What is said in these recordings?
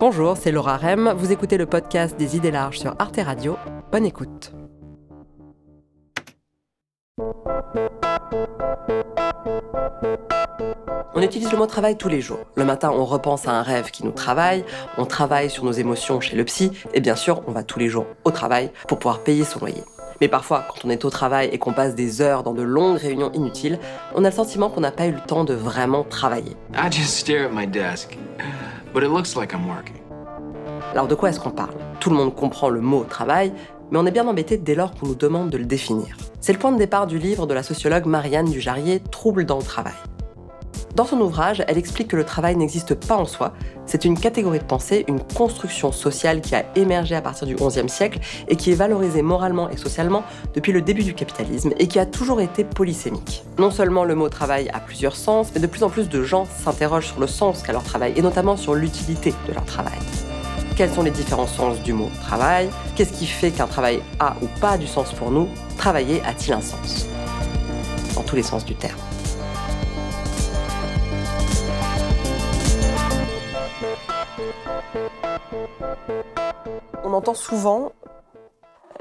Bonjour, c'est Laura Rem. Vous écoutez le podcast des idées larges sur Arte Radio. Bonne écoute. On utilise le mot travail tous les jours. Le matin, on repense à un rêve qui nous travaille, on travaille sur nos émotions chez le psy, et bien sûr, on va tous les jours au travail pour pouvoir payer son loyer. Mais parfois, quand on est au travail et qu'on passe des heures dans de longues réunions inutiles, on a le sentiment qu'on n'a pas eu le temps de vraiment travailler. Alors de quoi est-ce qu'on parle? Tout le monde comprend le mot travail, mais on est bien embêté dès lors qu'on nous demande de le définir. C'est le point de départ du livre de la sociologue Marianne Dujarrier, Trouble dans le travail. Dans son ouvrage, elle explique que le travail n'existe pas en soi, c'est une catégorie de pensée, une construction sociale qui a émergé à partir du XIe siècle et qui est valorisée moralement et socialement depuis le début du capitalisme et qui a toujours été polysémique. Non seulement le mot travail a plusieurs sens, mais de plus en plus de gens s'interrogent sur le sens qu'a leur travail et notamment sur l'utilité de leur travail. Quels sont les différents sens du mot travail? Qu'est-ce qui fait qu'un travail a ou pas du sens pour nous? Travailler a-t-il un sens? Dans tous les sens du terme. On entend souvent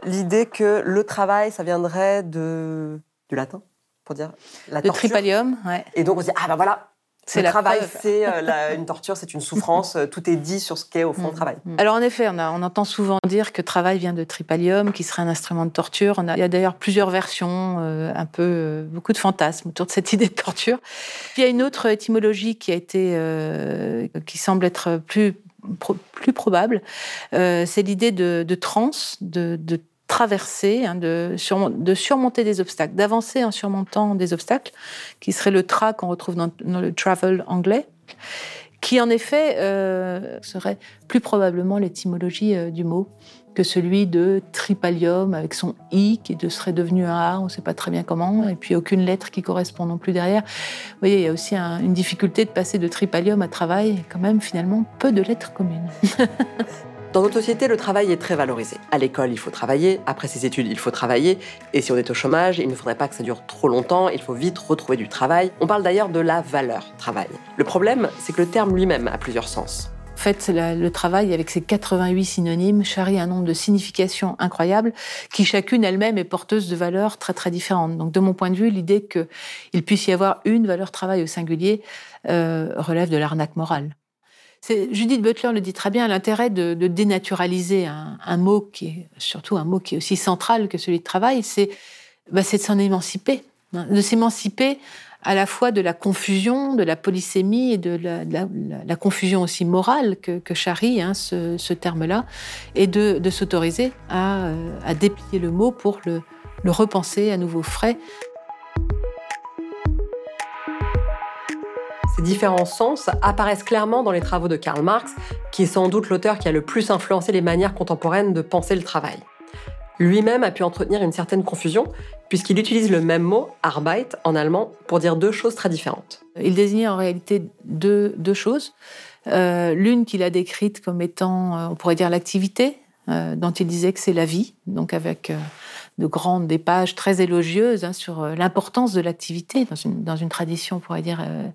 l'idée que le travail, ça viendrait de, du latin, pour dire la torture. tripalium, ouais. Et donc on se dit, ah ben voilà, c'est le travail, c'est euh, une torture, c'est une souffrance. Euh, tout est dit sur ce qu'est au fond le mm. travail. Mm. Alors en effet, on, on, entend souvent dire que travail vient de tripalium, qui serait un instrument de torture. On a, il y a d'ailleurs plusieurs versions, euh, un peu beaucoup de fantasmes autour de cette idée de torture. Puis il y a une autre étymologie qui a été, qui semble être plus plus probable, c'est l'idée de, de transe, de, de traverser, hein, de, de, surmonter des obstacles, d'avancer en surmontant des obstacles, qui serait le tra qu'on retrouve dans, le travel anglais, qui en effet euh, serait plus probablement l'étymologie euh, du mot que celui de tripalium avec son i qui serait devenu un a, on ne sait pas très bien comment, et puis aucune lettre qui correspond non plus derrière. Vous voyez, il y a aussi une difficulté de passer de tripalium à travail, quand même finalement peu de lettres communes. Dans notre société, le travail est très valorisé. À l'école, il faut travailler, après ses études, il faut travailler, et si on est au chômage, il ne faudrait pas que ça dure trop longtemps, il faut vite retrouver du travail. On parle d'ailleurs de la valeur travail. Le problème, c'est que le terme lui-même a plusieurs sens. En fait, le travail, avec ses 88 synonymes, charrie un nombre de significations incroyables qui chacune elle-même est porteuse de valeurs très très différentes. Donc, de mon point de vue, l'idée qu'il puisse y avoir une valeur travail au singulier euh, relève de l'arnaque morale. Judith Butler le dit très bien, l'intérêt de, dénaturaliser un, mot qui est surtout un mot qui est aussi central que celui de travail, c'est bah, de s'en émanciper, hein, de s'émanciper à la fois de la confusion, de la polysémie et de la, confusion aussi morale que, que charrie hein, ce, terme-là, et de, s'autoriser à, déplier le mot pour le repenser à nouveau frais Ces différents sens apparaissent clairement dans les travaux de Karl Marx, qui est sans doute l'auteur qui a le plus influencé les manières contemporaines de penser le travail. Lui-même a pu entretenir une certaine confusion, puisqu'il utilise le même mot, Arbeit, en allemand, pour dire deux choses très différentes. Il désignait en réalité deux, choses. Euh, l'une qu'il a décrite comme étant, euh, on pourrait dire, l'activité, euh, dont il disait que c'est la vie, donc avec de grandes, des pages très élogieuses hein, sur euh, l'importance de l'activité dans une, dans une tradition, on pourrait dire, euh,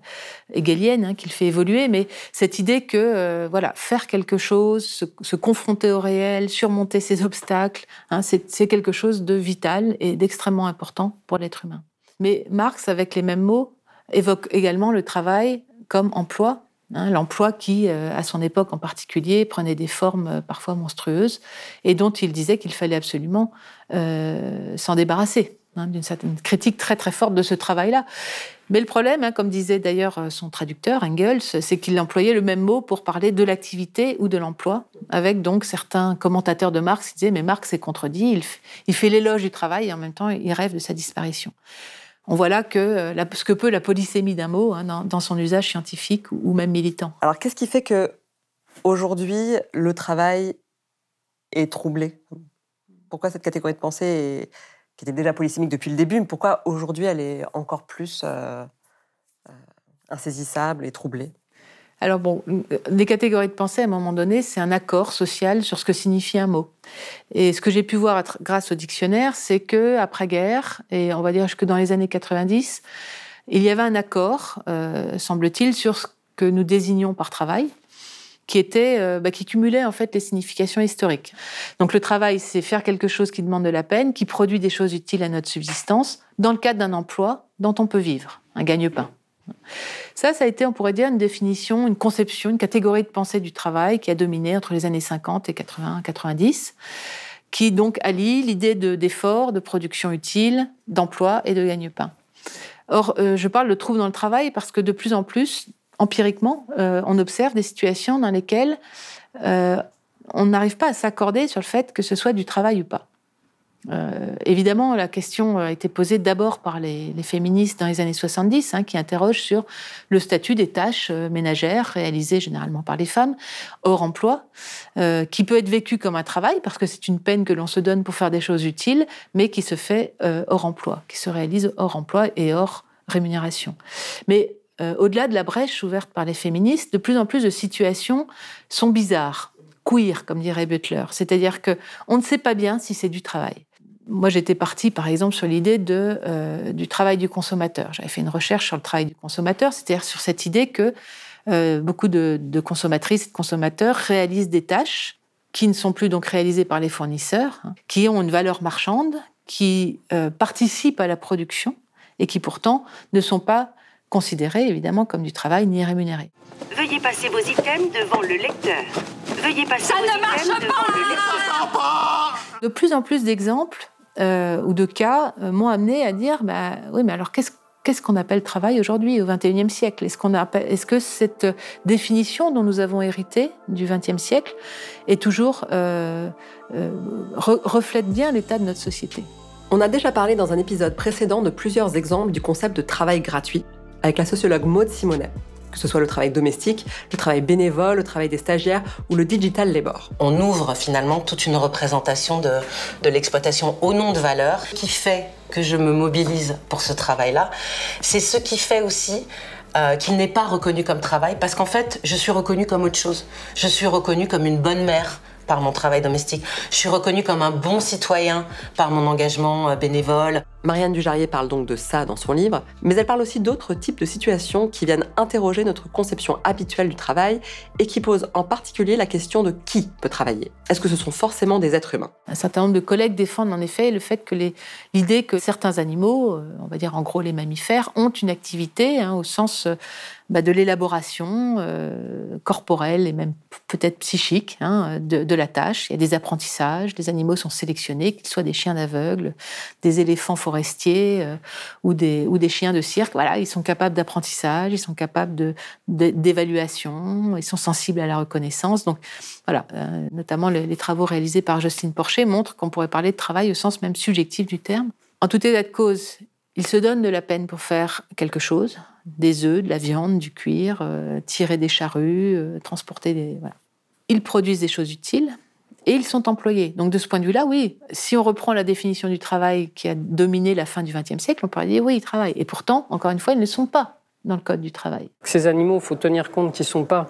hein, qu'il fait évoluer, mais cette idée que, euh, voilà, faire quelque chose, se, confronter au réel, surmonter ses obstacles, hein, c'est quelque chose de vital et d'extrêmement important pour l'être humain. Mais Marx, avec les mêmes mots, évoque également le travail comme emploi Hein, l'emploi qui, euh, à son époque en particulier, prenait des formes euh, parfois monstrueuses et dont il disait qu'il fallait absolument euh, s'en débarrasser, hein, d'une certaine critique très très forte de ce travail-là. Mais le problème, hein, comme disait d'ailleurs son traducteur Engels, c'est qu'il employait le même mot pour parler de l'activité ou de l'emploi, avec donc certains commentateurs de Marx qui disaient mais Marx est contredit, il, il fait l'éloge du travail et en même temps il rêve de sa disparition on voit là que euh, ce que peut la polysémie d'un mot hein, dans, son usage scientifique ou même militant. Alors qu'est-ce qui fait que aujourd'hui le travail est troublé? Pourquoi cette catégorie de pensée, qui était déjà polysémique depuis le début, pourquoi aujourd'hui elle est encore plus euh, euh, insaisissable et troublée? Alors bon, les catégories de pensée, à un moment donné, c'est un accord social sur ce que signifie un mot. Et ce que j'ai pu voir grâce au dictionnaire, c'est que après-guerre, et on va dire jusque dans les années 90, il y avait un accord, euh, semble-t-il, sur ce que nous désignons par travail. qui était, euh, bah, qui cumulait en fait les significations historiques. Donc le travail, c'est faire quelque chose qui demande de la peine, qui produit des choses utiles à notre subsistance, dans le cadre d'un emploi dont on peut vivre, un gagne-pain. Ça, ça a été, on pourrait dire, une définition, une conception, une catégorie de pensée du travail qui a dominé entre les années 50 et 80, 90, qui donc allie l'idée d'effort, de, production utile, d'emploi et de gagne-pain. Or, euh, je parle de trouble dans le travail parce que de plus en plus, empiriquement, euh, on observe des situations dans lesquelles euh, on n'arrive pas à s'accorder sur le fait que ce soit du travail ou pas. Euh, évidemment, la question a été posée d'abord par les, féministes dans les années 70, hein, qui interrogent sur le statut des tâches ménagères réalisées généralement par les femmes hors emploi, qui peut être vécu comme un travail parce que c'est une peine que l'on se donne pour faire des choses utiles, mais qui se fait hors emploi, qui se réalise hors emploi et hors rémunération. Mais euh, au-delà de la brèche ouverte par les féministes, de plus en plus de situations sont bizarres, queer, comme dirait Butler. C'est-à-dire que on ne sait pas bien si c'est du travail. Moi, j'étais partie, par exemple, sur l'idée euh, du travail du consommateur. J'avais fait une recherche sur le travail du consommateur, c'est-à-dire sur cette idée que euh, beaucoup de, consommatrices et de consommateurs réalisent des tâches qui ne sont plus donc réalisées par les fournisseurs, hein, qui ont une valeur marchande, qui participent à la production et qui pourtant ne sont pas considéré évidemment comme du travail ni rémunéré. Veuillez passer vos items devant le lecteur. Veuillez passer Ça ne marche pas De plus en plus d'exemples euh, ou de cas euh, m'ont amené à dire bah, oui, mais alors qu'est-ce qu'on appelle travail aujourd'hui au XXIe siècle? Est-ce qu'on est que cette définition dont nous avons hérité du XXe siècle est toujours euh, reflète bien l'état de notre société? On a déjà parlé dans un épisode précédent de plusieurs exemples du concept de travail gratuit avec la sociologue Maud Simonet que ce soit le travail domestique, le travail bénévole, le travail des stagiaires ou le digital labor. On ouvre finalement toute une représentation de, l'exploitation au nom de valeur qui fait que je me mobilise pour ce travail-là. C'est ce qui fait aussi euh, qu'il n'est pas reconnu comme travail parce qu'en fait, je suis reconnue comme autre chose. Je suis reconnue comme une bonne mère, par mon travail domestique. Je suis reconnue comme un bon citoyen par mon engagement euh, bénévole. Marianne Dujarier parle donc de ça dans son livre, mais elle parle aussi d'autres types de situations qui viennent interroger notre conception habituelle du travail et qui posent en particulier la question de qui peut travailler. Est-ce que ce sont forcément des êtres humains? Un certain nombre de collègues défendent en effet le fait que l'idée que certains animaux, euh, on va dire en gros les mammifères, ont une activité hein, au sens euh, bah, de l'élaboration euh, corporelle et même peut-être psychique hein, de, la tâche. Il y a des apprentissages, les animaux sont sélectionnés, qu'ils soient des chiens d'aveugle, des éléphants forestiers euh, ou, des, chiens de cirque. Voilà, ils sont capables d'apprentissage, ils sont capables d'évaluation, ils sont sensibles à la reconnaissance. Donc voilà, euh, notamment les, travaux réalisés par Justine Porcher montrent qu'on pourrait parler de travail au sens même subjectif du terme. En tout état de cause, ils se donnent de la peine pour faire quelque chose, des œufs, de la viande, du cuir, euh, tirer des charrues, transporter des... Ils produisent des choses utiles et ils sont employés. Donc de ce point de vue-là, oui, si on reprend la définition du travail qui a dominé la fin du XXe siècle, on pourrait dire oui, ils travaillent. Et pourtant, encore une fois, ils ne sont pas dans le code du travail. Ces animaux, il faut tenir compte qu'ils ne sont pas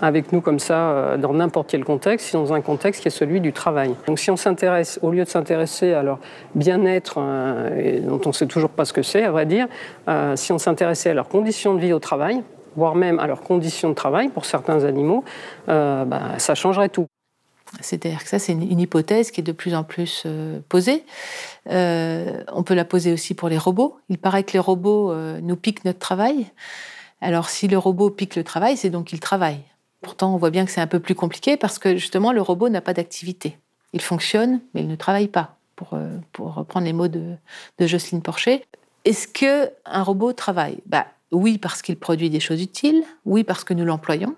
avec nous comme ça euh, dans n'importe quel contexte, c'est dans un contexte qui est celui du travail. Donc si on s'intéresse, au lieu de s'intéresser à leur bien-être, euh, dont on ne sait toujours pas ce que c'est, à vrai dire, euh, si on s'intéressait à leurs conditions de vie au travail, voire même à leurs conditions de travail pour certains animaux, bah, ça changerait tout. C'est-à-dire que ça, c'est une, hypothèse qui est de plus en plus posée. on peut la poser aussi pour les robots. Il paraît que les robots nous piquent notre travail. Alors si le robot pique le travail, c'est donc qu'il travaille. Pourtant, on voit bien que c'est un peu plus compliqué parce que justement, le robot n'a pas d'activité. Il fonctionne, mais il ne travaille pas, pour, euh, reprendre les mots de, Jocelyne Porcher. Est-ce qu'un robot travaille? Bah, Oui, parce qu'il produit des choses utiles, oui, parce que nous l'employons,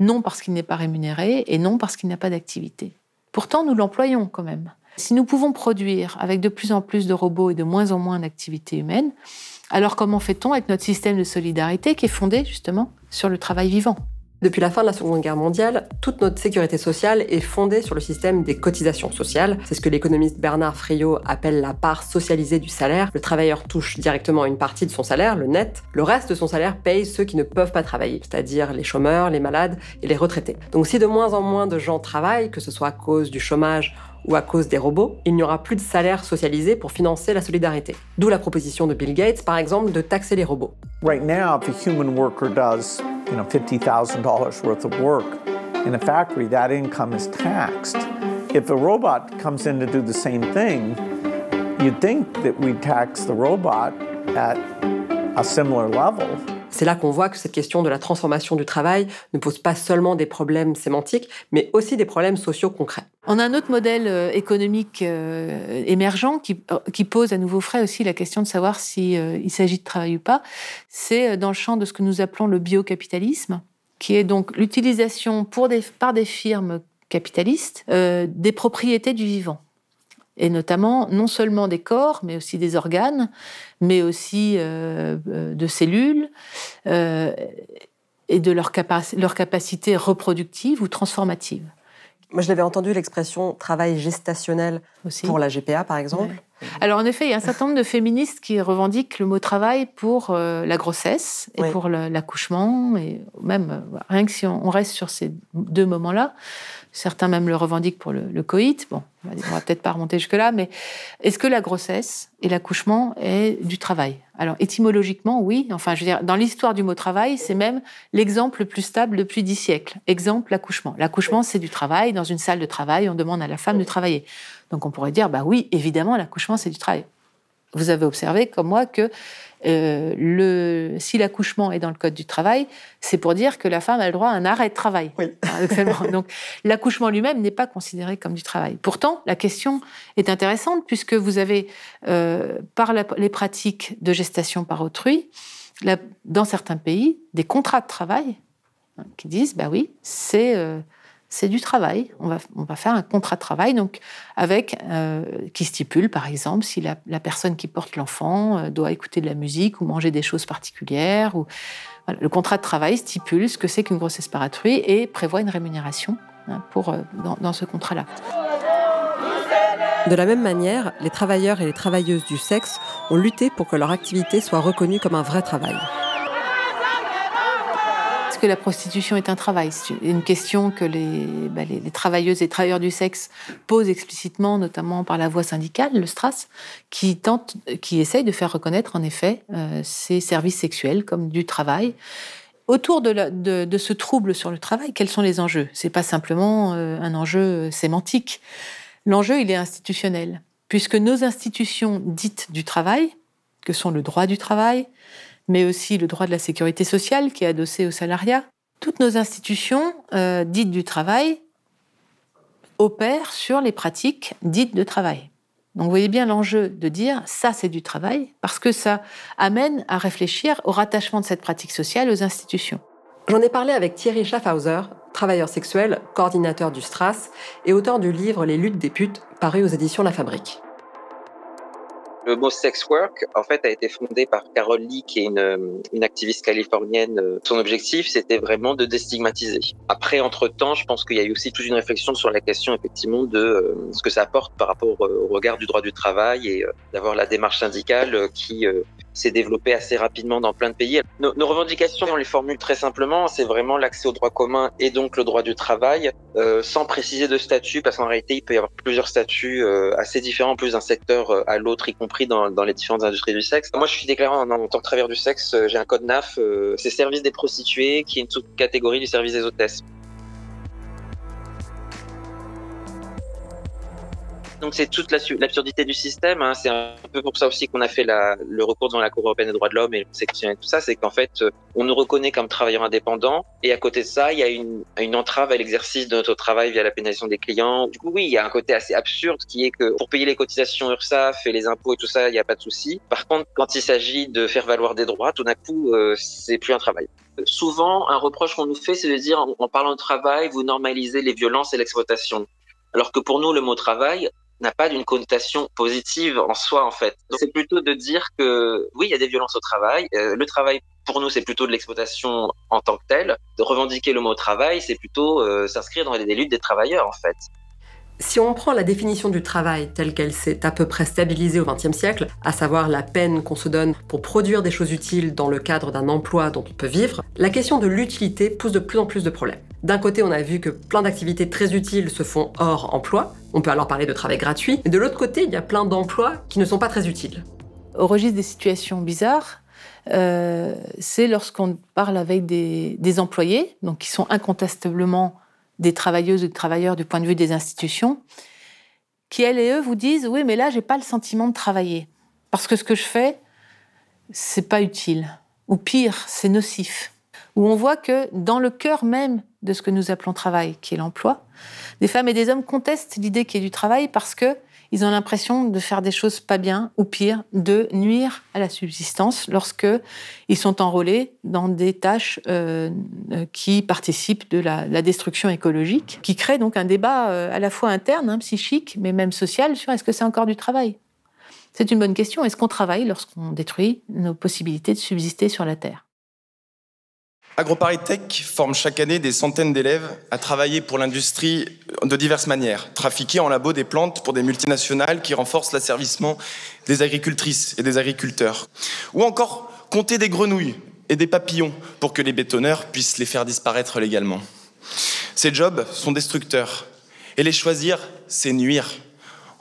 non parce qu'il n'est pas rémunéré, et non parce qu'il n'a pas d'activité. Pourtant, nous l'employons quand même. Si nous pouvons produire avec de plus en plus de robots et de moins en moins d'activités humaines, alors comment fait-on avec notre système de solidarité qui est fondé justement sur le travail vivant? Depuis la fin de la Seconde Guerre mondiale, toute notre sécurité sociale est fondée sur le système des cotisations sociales. C'est ce que l'économiste Bernard Friot appelle la part socialisée du salaire. Le travailleur touche directement une partie de son salaire, le net. Le reste de son salaire paye ceux qui ne peuvent pas travailler, c'est-à-dire les chômeurs, les malades et les retraités. Donc si de moins en moins de gens travaillent, que ce soit à cause du chômage ou à cause des robots, il n'y aura plus de salaire socialisé pour financer la solidarité. D'où la proposition de Bill Gates, par exemple, de taxer les robots. Right now, if a human worker does, you know, $50,000 worth of work in a factory, that income is taxed. If a robot comes in to do the same thing, you'd think that we tax the robot at a similar level. C'est là qu'on voit que cette question de la transformation du travail ne pose pas seulement des problèmes sémantiques, mais aussi des problèmes sociaux concrets. On a un autre modèle euh, économique euh, émergent qui, euh, qui, pose à nouveau frais aussi la question de savoir s'il il s'agit de travail ou pas. C'est dans le champ de ce que nous appelons le biocapitalisme, qui est donc l'utilisation par des firmes capitalistes des propriétés du vivant et notamment non seulement des corps, mais aussi des organes, mais aussi euh, euh, de cellules euh, et de leur, leur capacité reproductive ou transformative. Moi, je l'avais entendu l'expression travail gestationnel aussi. pour la GPA, par exemple. Alors, en effet, il y a un certain nombre de féministes qui revendiquent le mot travail pour la grossesse et pour l'accouchement, et même rien que si on reste sur ces deux moments-là, Certains même le revendiquent pour le, coït. Bon, on va peut-être pas remonter jusque-là, mais est-ce que la grossesse et l'accouchement est du travail? Alors, étymologiquement, oui. Enfin, je veux dire, dans l'histoire du mot travail, c'est même l'exemple le plus stable depuis dix siècles. Exemple, l'accouchement. L'accouchement, c'est du travail. Dans une salle de travail, on demande à la femme de travailler. Donc, on pourrait dire, bah oui, évidemment, l'accouchement, c'est du travail. Vous avez observé, comme moi, que euh, le, si l'accouchement est dans le code du travail, c'est pour dire que la femme a le droit à un arrêt de travail. Oui. Donc, l'accouchement lui-même n'est pas considéré comme du travail. Pourtant, la question est intéressante puisque vous avez, euh, par les pratiques de gestation par autrui, dans certains pays, des contrats de travail hein, qui disent, bah oui, c'est euh, c'est du travail. On va, on va faire un contrat de travail donc avec euh, qui stipule, par exemple, si la, personne qui porte l'enfant euh, doit écouter de la musique ou manger des choses particulières. Ou, le contrat de travail stipule ce que c'est qu'une grossesse par et prévoit une rémunération hein, pour, euh, dans, dans ce contrat-là. De la même manière, les travailleurs et les travailleuses du sexe ont lutté pour que leur activité soit reconnue comme un vrai travail que la prostitution est un travail C'est une question que bah, les, travailleuses et travailleurs du sexe posent explicitement, notamment par la voie syndicale, le STRAS, qui tente, qui essaye de faire reconnaître en effet euh, ces services sexuels comme du travail. Autour de, ce trouble sur le travail, quels sont les enjeux? C'est pas simplement euh, un enjeu sémantique. L'enjeu, il est institutionnel, puisque nos institutions dites du travail, que sont le droit du travail, mais aussi le droit de la sécurité sociale qui est adossé au salariat. Toutes nos institutions euh, dites du travail opèrent sur les pratiques dites de travail. Donc vous voyez bien l'enjeu de dire ça c'est du travail, parce que ça amène à réfléchir au rattachement de cette pratique sociale aux institutions. J'en ai parlé avec Thierry Schaffhauser, travailleur sexuel, coordinateur du STRAS et auteur du livre Les luttes des putes, paru aux éditions La Fabrique. Le mot sex work, en fait, a été fondé par Carol Lee, qui est une, une activiste californienne. Son objectif, c'était vraiment de déstigmatiser. Après, entre-temps, je pense qu'il y a eu aussi toute une réflexion sur la question, effectivement, de euh, ce que ça apporte par rapport au regard du droit du travail et euh, d'avoir la démarche syndicale qui euh, s'est développée assez rapidement dans plein de pays. Nos, nos, revendications, on les formule très simplement, c'est vraiment l'accès au droit commun et donc le droit du travail, euh, sans préciser de statut, parce qu'en réalité, il peut y avoir plusieurs statuts euh, assez différents, plus d'un secteur à l'autre, y compris dans, dans, les différentes industries du sexe. Moi, je suis déclaré en, en tant que travailleur du sexe, j'ai un code NAF, c'est service des prostituées, qui est une sous-catégorie du service des hôtesses. Donc c'est toute l'absurdité du système. Hein. C'est un peu pour ça aussi qu'on a fait la, le recours devant la Cour européenne des droits de l'homme et le et tout ça. C'est qu'en fait, euh, on nous reconnaît comme travailleurs indépendants et à côté de ça, il y a une, une entrave à l'exercice de notre travail via la pénalisation des clients. Du coup, oui, il y a un côté assez absurde qui est que pour payer les cotisations URSAF et les impôts et tout ça, il n'y a pas de souci. Par contre, quand il s'agit de faire valoir des droits, tout d'un coup, euh, c'est plus un travail. Souvent, un reproche qu'on nous fait, c'est de dire, en parlant de travail, vous normalisez les violences et l'exploitation. Alors que pour nous, le mot travail, n'a pas d'une connotation positive en soi en fait. C'est plutôt de dire que oui, il y a des violences au travail. Euh, le travail pour nous, c'est plutôt de l'exploitation en tant que telle. De revendiquer le mot travail, c'est plutôt euh, s'inscrire dans les luttes des travailleurs en fait. Si on prend la définition du travail telle qu'elle s'est à peu près stabilisée au XXe siècle, à savoir la peine qu'on se donne pour produire des choses utiles dans le cadre d'un emploi dont on peut vivre, la question de l'utilité pose de plus en plus de problèmes. D'un côté, on a vu que plein d'activités très utiles se font hors emploi, on peut alors parler de travail gratuit, mais de l'autre côté, il y a plein d'emplois qui ne sont pas très utiles. Au registre des situations bizarres, euh, c'est lorsqu'on parle avec des, des, employés, donc qui sont incontestablement des travailleuses ou des travailleurs du point de vue des institutions, qui, elles et eux, vous disent Oui, mais là, j'ai pas le sentiment de travailler. Parce que ce que je fais, c'est pas utile. Ou pire, c'est nocif. Où on voit que dans le cœur même de ce que nous appelons travail, qui est l'emploi, des femmes et des hommes contestent l'idée qu'il y ait du travail parce que ils ont l'impression de faire des choses pas bien, ou pire, de nuire à la subsistance lorsque ils sont enrôlés dans des tâches euh, qui participent de la, destruction écologique, qui crée donc un débat euh, à la fois interne, hein, psychique, mais même social sur est-ce que c'est encore du travail. C'est une bonne question. Est-ce qu'on travaille lorsqu'on détruit nos possibilités de subsister sur la Terre? AgroParisTech forme chaque année des centaines d'élèves à travailler pour l'industrie de diverses manières. Trafiquer en labo des plantes pour des multinationales qui renforcent l'asservissement des agricultrices et des agriculteurs. Ou encore compter des grenouilles et des papillons pour que les bétonneurs puissent les faire disparaître légalement. Ces jobs sont destructeurs. Et les choisir, c'est nuire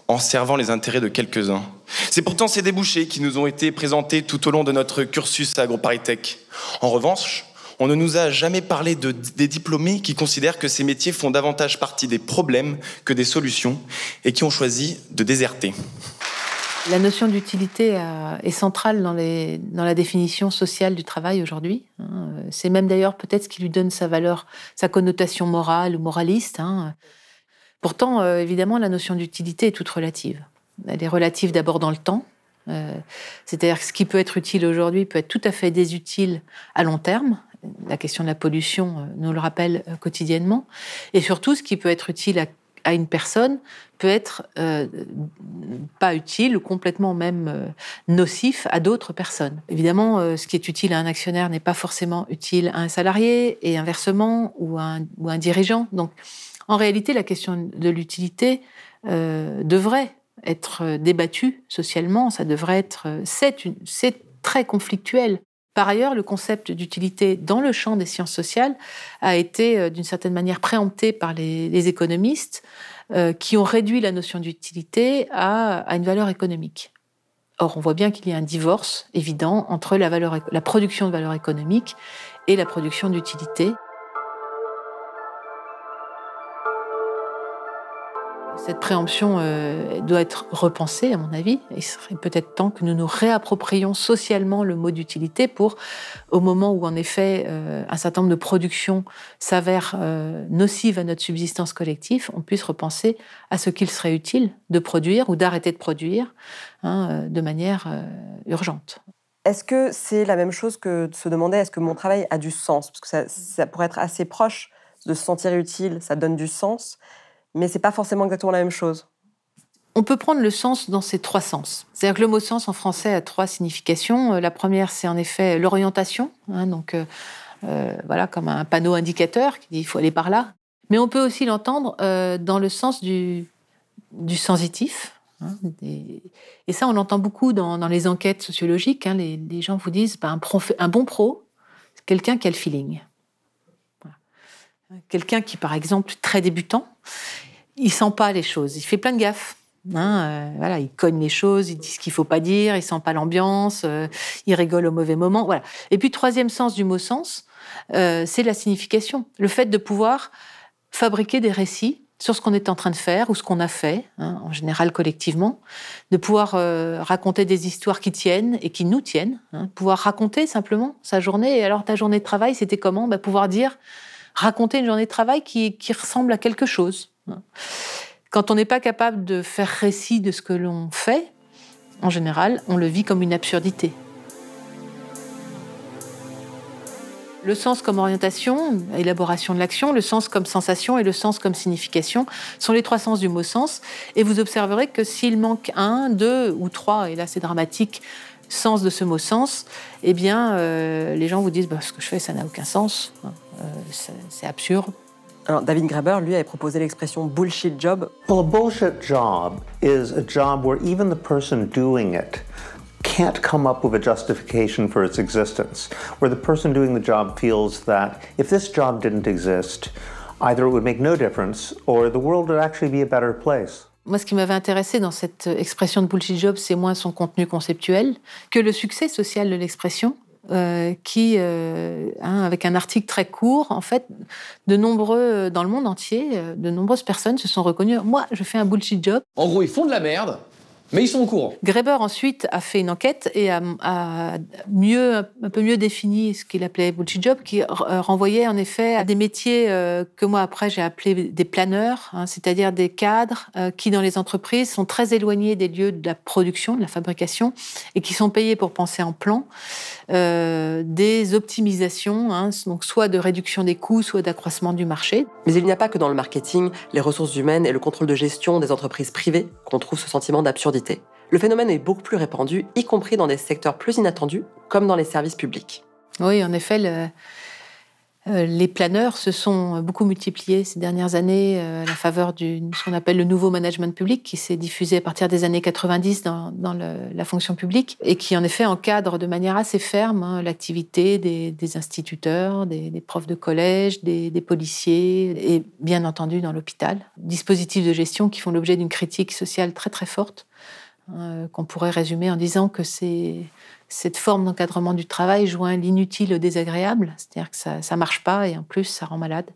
en servant les intérêts de quelques-uns. C'est pourtant ces débouchés qui nous ont été présentés tout au long de notre cursus à AgroParisTech. En revanche, on ne nous a jamais parlé de, des diplômés qui considèrent que ces métiers font davantage partie des problèmes que des solutions et qui ont choisi de déserter. La notion d'utilité euh, est centrale dans, dans, la définition sociale du travail aujourd'hui. Hein. C'est même d'ailleurs peut-être ce qui lui donne sa valeur, sa connotation morale ou moraliste. Hein. Pourtant, euh, évidemment, la notion d'utilité est toute relative. Elle est relative d'abord dans le temps, euh, c'est-à-dire que ce qui peut être utile aujourd'hui peut être tout à fait désutile à long terme la question de la pollution euh, nous le rappelle euh, quotidiennement. Et surtout, ce qui peut être utile à, une personne peut être euh, pas utile ou complètement même nocif à d'autres personnes. Évidemment, ce qui est utile à un actionnaire n'est pas forcément utile à un salarié et inversement ou à un, dirigeant. Donc, en réalité, la question de l'utilité devrait être débattue socialement. Ça devrait être, c'est très conflictuel. Par ailleurs, le concept d'utilité dans le champ des sciences sociales a été euh, d'une certaine manière préempté par les, économistes euh, qui ont réduit la notion d'utilité à, une valeur économique. Or, on voit bien qu'il y a un divorce évident entre la, la production de valeur économique et la production d'utilité. Cette préemption euh, doit être repensée, à mon avis. Il serait peut-être temps que nous nous réapproprions socialement le mot d'utilité pour, au moment où, en effet, euh, un certain nombre de productions s'avèrent euh, nocives à notre subsistance collective, on puisse repenser à ce qu'il serait utile de produire ou d'arrêter de produire hein, de manière urgente. Est-ce que c'est la même chose que de se demander est-ce que mon travail a du sens? Parce que ça, ça pourrait être assez proche de se sentir utile, ça donne du sens mais c'est pas forcément exactement la même chose. On peut prendre le sens dans ces trois sens. C'est-à-dire que le mot sens en français a trois significations. Euh, la première, c'est en effet l'orientation, hein, donc euh, euh, voilà, comme un panneau indicateur qui dit il faut aller par là. Mais on peut aussi l'entendre dans le sens du, sensitif. Hein, et ça, on l'entend beaucoup dans, les enquêtes sociologiques. Hein, les, gens vous disent un, un bon pro, c'est quelqu'un qui a le feeling. Quelqu'un qui, par exemple, très débutant, il sent pas les choses, il fait plein de gaffes. Hein, euh, voilà, il cogne les choses, il dit ce qu'il faut pas dire, il sent pas l'ambiance, euh, il rigole au mauvais moment. Voilà. Et puis troisième sens du mot sens, euh, c'est la signification, le fait de pouvoir fabriquer des récits sur ce qu'on est en train de faire ou ce qu'on a fait, hein, en général collectivement, de pouvoir raconter des histoires qui tiennent et qui nous tiennent, hein, pouvoir raconter simplement sa journée. Et alors ta journée de travail, c'était comment? Bah, Pouvoir dire raconter une journée de travail qui, ressemble à quelque chose. Quand on n'est pas capable de faire récit de ce que l'on fait, en général, on le vit comme une absurdité. Le sens comme orientation, élaboration de l'action, le sens comme sensation et le sens comme signification sont les trois sens du mot sens. Et vous observerez que s'il manque un, deux ou trois, et là c'est dramatique, sens de ce mot sens, eh bien, euh, les gens vous disent bah, ce que je fais, ça n'a aucun sens, hein. euh, c'est absurde. Alors David Graeber, lui, avait proposé l'expression bullshit job. Well, a bullshit job is a job where even the person doing it can't come up with a justification for its existence, where the person doing the job feels that if this job didn't exist, either it would make no difference or the world would actually be a better place. Moi, ce qui m'avait intéressé dans cette expression de bullshit job, c'est moins son contenu conceptuel que le succès social de l'expression. Euh, qui, euh, hein, avec un article très court, en fait, de nombreux, dans le monde entier, euh, de nombreuses personnes se sont reconnues. Moi, je fais un bullshit job. En gros, ils font de la merde, mais ils sont au courant. Greber ensuite a fait une enquête et a, mieux, un peu mieux défini ce qu'il appelait bullshit job, qui renvoyait en effet à des métiers que moi après j'ai appelés des planeurs, hein, c'est-à-dire des cadres qui dans les entreprises sont très éloignés des lieux de la production, de la fabrication, et qui sont payés pour penser en plan. Euh, des optimisations, hein, donc soit de réduction des coûts, soit d'accroissement du marché. Mais il n'y a pas que dans le marketing, les ressources humaines et le contrôle de gestion des entreprises privées qu'on trouve ce sentiment d'absurdité. Le phénomène est beaucoup plus répandu, y compris dans des secteurs plus inattendus, comme dans les services publics. Oui, en effet, les planeurs se sont beaucoup multipliés ces dernières années euh, à la faveur de ce qu'on appelle le nouveau management public qui s'est diffusé à partir des années 90 dans, la fonction publique et qui en effet encadre de manière assez ferme hein, l'activité des, instituteurs, des, profs de collège, des, policiers et bien entendu dans l'hôpital. Dispositifs de gestion qui font l'objet d'une critique sociale très très forte hein, qu'on pourrait résumer en disant que c'est cette forme d'encadrement du travail joint l'inutile au désagréable, c'est-à-dire que ça ne marche pas et en plus ça rend malade.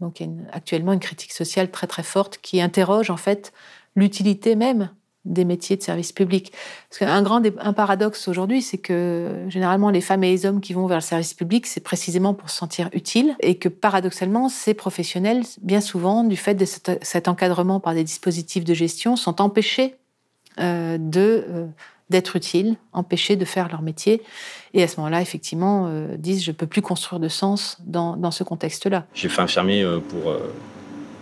Donc il y a actuellement une critique sociale très très forte qui interroge en fait l'utilité même des métiers de service public. Parce qu'un grand un paradoxe aujourd'hui, c'est que généralement les femmes et les hommes qui vont vers le service public, c'est précisément pour se sentir utiles et que paradoxalement, ces professionnels, bien souvent, du fait de cet, encadrement par des dispositifs de gestion, sont empêchés euh, de euh, d'être utiles, empêchés de faire leur métier. Et à ce moment-là, effectivement, euh, disent je ne peux plus construire de sens dans, dans ce contexte-là. J'ai fait infirmier euh, pour, euh,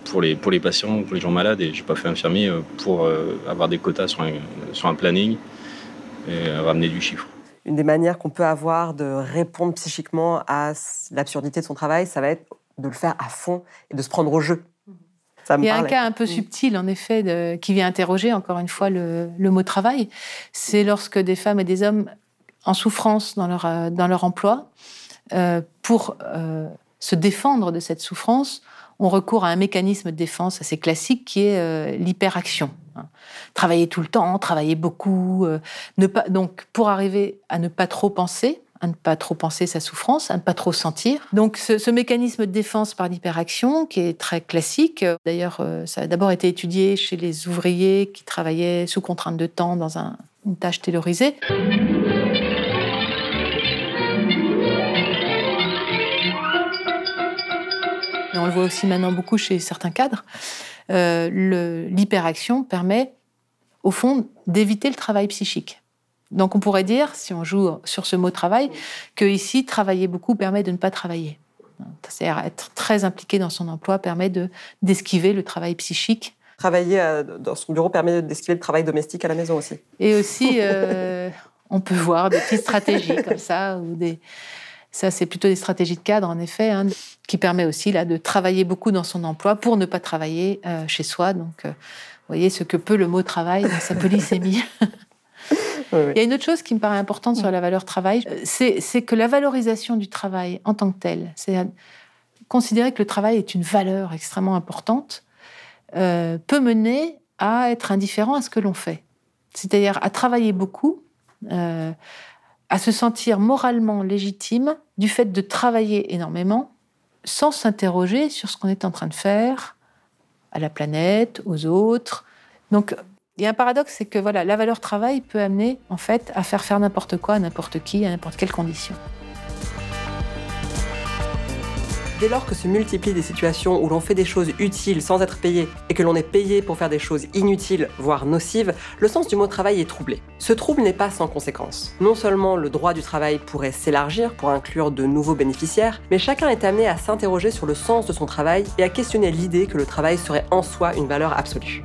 pour, les, pour les patients, pour les gens malades, et je n'ai pas fait infirmier pour avoir des quotas sur un, sur un planning et ramener du chiffre. Une des manières qu'on peut avoir de répondre psychiquement à l'absurdité de son travail, ça va être de le faire à fond et de se prendre au jeu. Il y a un cas un peu mm. subtil, en effet, qui vient interroger encore une fois le, mot travail. C'est lorsque des femmes et des hommes en souffrance dans leur, euh, dans leur emploi, euh, pour euh, se défendre de cette souffrance, on recourt à un mécanisme de défense assez classique qui est l'hyperaction. Hein. Travailler tout le temps, travailler beaucoup, ne pas, donc pour arriver à ne pas trop penser, à ne pas trop penser sa souffrance, à ne pas trop sentir. Donc ce, mécanisme de défense par l'hyperaction, qui est très classique, d'ailleurs euh, ça a d'abord été étudié chez les ouvriers qui travaillaient sous contrainte de temps dans une tâche taylorisée. on le voit aussi maintenant beaucoup chez certains cadres. Euh, l'hyperaction permet, au fond, d'éviter le travail psychique. Donc on pourrait dire, si on joue sur ce mot travail, que ici travailler beaucoup permet de ne pas travailler. C'est-à-dire être très impliqué dans son emploi permet de d'esquiver le travail psychique. Travailler euh, dans son bureau permet d'esquiver le travail domestique à la maison aussi. Et aussi, euh, on peut voir des petites stratégies comme ça ou des ça, c'est plutôt des stratégies de cadre, en effet, hein, qui permet aussi là, de travailler beaucoup dans son emploi pour ne pas travailler euh, chez soi. Donc, vous voyez ce que peut le mot travail dans sa polysémie. Il y a une autre chose qui me paraît importante sur la valeur travail, euh, c'est que la valorisation du travail en tant que tel, c'est considérer que le travail est une valeur extrêmement importante, euh, peut mener à être indifférent à ce que l'on fait. C'est-à-dire à travailler beaucoup, euh, à se sentir moralement légitime du fait de travailler énormément sans s'interroger sur ce qu'on est en train de faire à la planète, aux autres. Donc il y a un paradoxe, c'est que voilà, la valeur travail peut amener en fait à faire faire n'importe quoi à n'importe qui, à n'importe quelle condition. Dès lors que se multiplient des situations où l'on fait des choses utiles sans être payé et que l'on est payé pour faire des choses inutiles, voire nocives, le sens du mot travail est troublé. Ce trouble n'est pas sans conséquence. Non seulement le droit du travail pourrait s'élargir pour inclure de nouveaux bénéficiaires, mais chacun est amené à s'interroger sur le sens de son travail et à questionner l'idée que le travail serait en soi une valeur absolue.